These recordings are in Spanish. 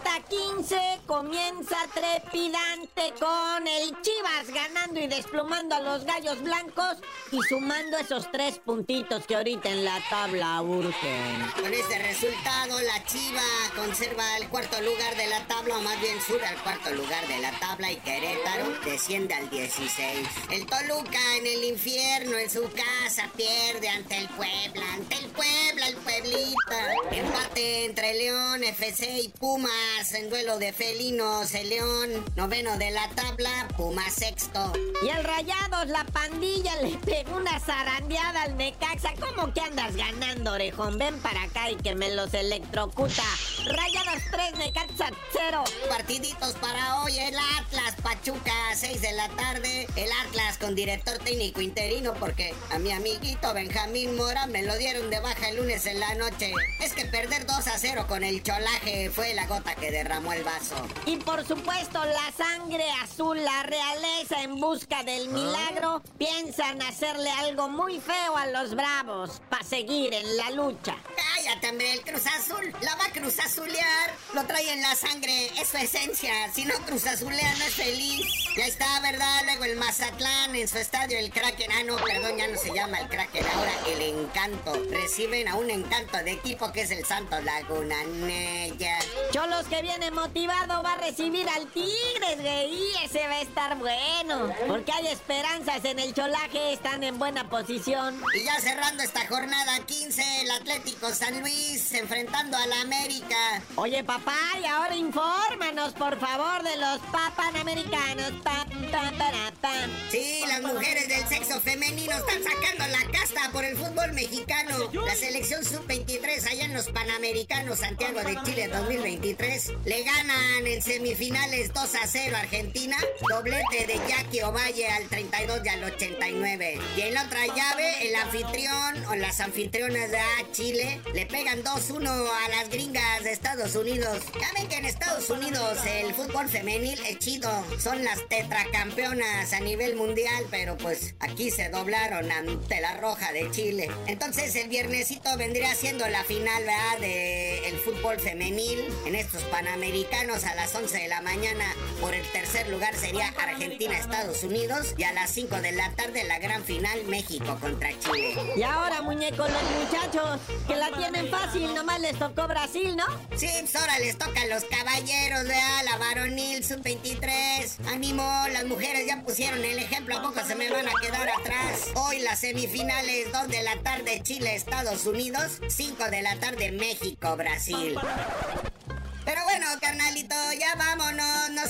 15 comienza trepidante con el Chivas ganando y desplumando a los gallos blancos y sumando esos tres puntitos que ahorita en la tabla urgen. Con este resultado, la Chiva conserva el cuarto lugar de la tabla, o más bien sube al cuarto lugar de la tabla y Querétaro desciende al 16. El Toluca en el infierno, en su casa, pierde ante el Puebla, Entre León, FC y Pumas en duelo de felinos. El León, noveno de la tabla, Pumas sexto. Y el Rayados, la pandilla, le pegó una zarandeada al Necaxa. ¿Cómo que andas ganando, orejón? Ven para acá y que me los electrocuta. Rayados 3, Necaxa 0. Partiditos para hoy, el Atlas, Pachuca, 6 de la tarde. El Atlas con director técnico interino porque a mi amiguito Benjamín Mora me lo dieron de baja el lunes en la noche. Es que perder 2 a 0 con el cholaje fue la gota que derramó el vaso. Y por supuesto, la sangre azul, la realeza en busca del milagro, piensan hacerle algo muy feo a los bravos para seguir en la lucha. Cállate, hombre, el Cruz Azul la va a Cruz Azulear. Lo trae en la sangre, es su esencia. Si no Cruz Azulea, no es feliz. Ya está, ¿verdad? Luego el Mazatlán en su estadio, el Kraken. Ah, no, perdón, ya no se llama el Kraken, ahora el Encanto. Reciben a un encanto de equipo que es el Santos Laguna Nella. Cholos que viene motivado va a recibir al Tigres, güey. Y ese va a estar bueno. Porque hay esperanzas en el cholaje, están en buena posición. Y ya cerrando esta jornada 15, el Atlético San Luis enfrentando a la América. Oye, papá, y ahora infórmanos, por favor, de los papanamericanos. Pa, pa, para, pa. Mujeres del sexo femenino están sacando la casta por el fútbol mexicano. La selección sub-23 allá en los Panamericanos Santiago de Chile 2023 le ganan en semifinales 2 a 0 a Argentina. Doblete de Jackie Ovalle al 32 y al 89. Y en la otra llave, el anfitrión o las anfitrionas de A Chile le pegan 2-1 a las gringas de Estados Unidos. Ya ven que en Estados Unidos el fútbol femenil es chido. Son las tetracampeonas a nivel mundial, pero pues aquí se doblaron ante la roja de Chile. Entonces el viernesito vendría siendo la final, ¿verdad? De el fútbol femenil en estos panamericanos a las 11 de la mañana. Por el tercer lugar sería Argentina-Estados Unidos y a las 5 de la tarde la gran final México contra Chile. Y ahora, muñecos, los muchachos que la tienen fácil, nomás les tocó Brasil, ¿no? Sí, pues ahora les tocan los caballeros, ¿verdad? La varonil sub-23. Ánimo, las mujeres ya pusieron el ejemplo, ¿a poco se me van a quedar atrás? Hoy las semifinales, 2 de la tarde Chile-Estados Unidos, 5 de la tarde México-Brasil. Pero bueno, carnalito, ya no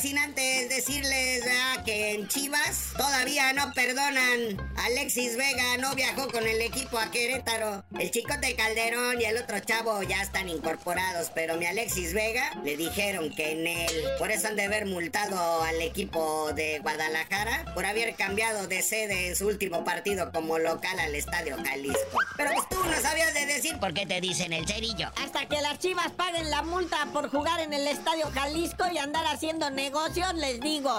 sin decirles ¿verdad? que en Chivas todavía no perdonan. Alexis Vega no viajó con el equipo a Querétaro. El chicote Calderón y el otro chavo ya están incorporados, pero mi Alexis Vega le dijeron que en él. Por eso han de haber multado al equipo de Guadalajara por haber cambiado de sede en su último partido como local al Estadio Jalisco. Pero pues tú no sabías de decir por qué te dicen el cerillo. Hasta que las chivas paguen la multa por jugar en el Estadio Jalisco y andar haciendo negocios, les digo.